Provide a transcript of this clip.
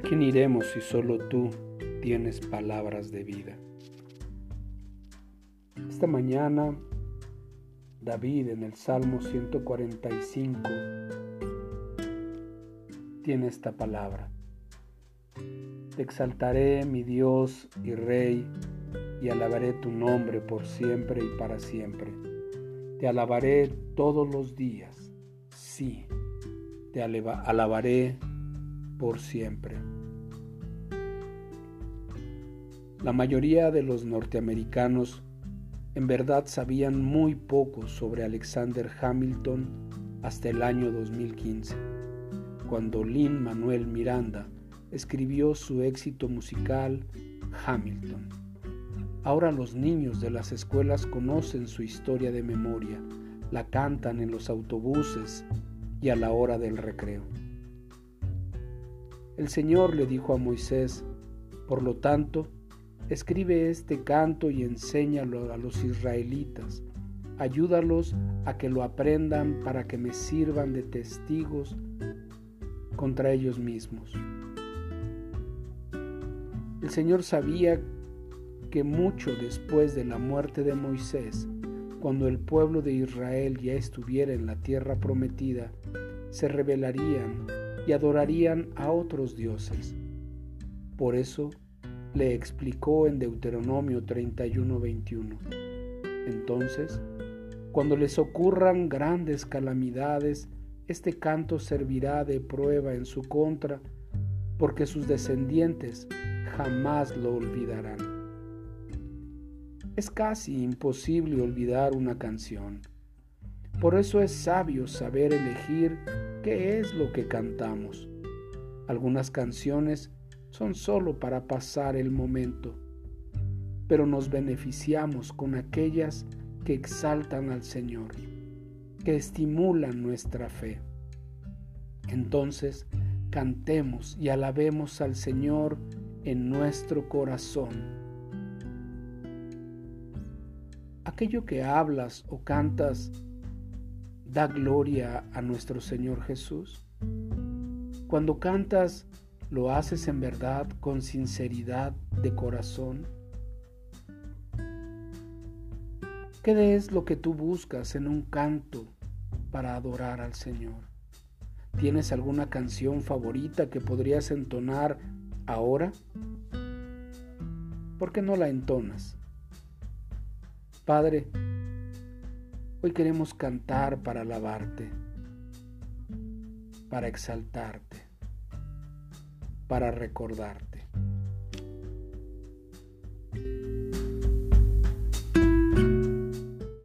quién iremos si solo tú tienes palabras de vida? Esta mañana, David en el Salmo 145 tiene esta palabra. Te exaltaré, mi Dios y Rey, y alabaré tu nombre por siempre y para siempre. Te alabaré todos los días, sí, te alabaré por siempre. La mayoría de los norteamericanos en verdad sabían muy poco sobre Alexander Hamilton hasta el año 2015, cuando Lin Manuel Miranda escribió su éxito musical Hamilton. Ahora los niños de las escuelas conocen su historia de memoria, la cantan en los autobuses y a la hora del recreo. El Señor le dijo a Moisés, por lo tanto, escribe este canto y enséñalo a los israelitas, ayúdalos a que lo aprendan para que me sirvan de testigos contra ellos mismos. El Señor sabía que mucho después de la muerte de Moisés, cuando el pueblo de Israel ya estuviera en la tierra prometida, se rebelarían y adorarían a otros dioses. Por eso le explicó en Deuteronomio 31:21. Entonces, cuando les ocurran grandes calamidades, este canto servirá de prueba en su contra, porque sus descendientes jamás lo olvidarán. Es casi imposible olvidar una canción. Por eso es sabio saber elegir qué es lo que cantamos. Algunas canciones son solo para pasar el momento, pero nos beneficiamos con aquellas que exaltan al Señor, que estimulan nuestra fe. Entonces, cantemos y alabemos al Señor en nuestro corazón. Aquello que hablas o cantas da gloria a nuestro Señor Jesús. Cuando cantas, lo haces en verdad con sinceridad de corazón. ¿Qué es lo que tú buscas en un canto para adorar al Señor? ¿Tienes alguna canción favorita que podrías entonar ahora? ¿Por qué no la entonas? Padre, hoy queremos cantar para alabarte, para exaltarte, para recordarte.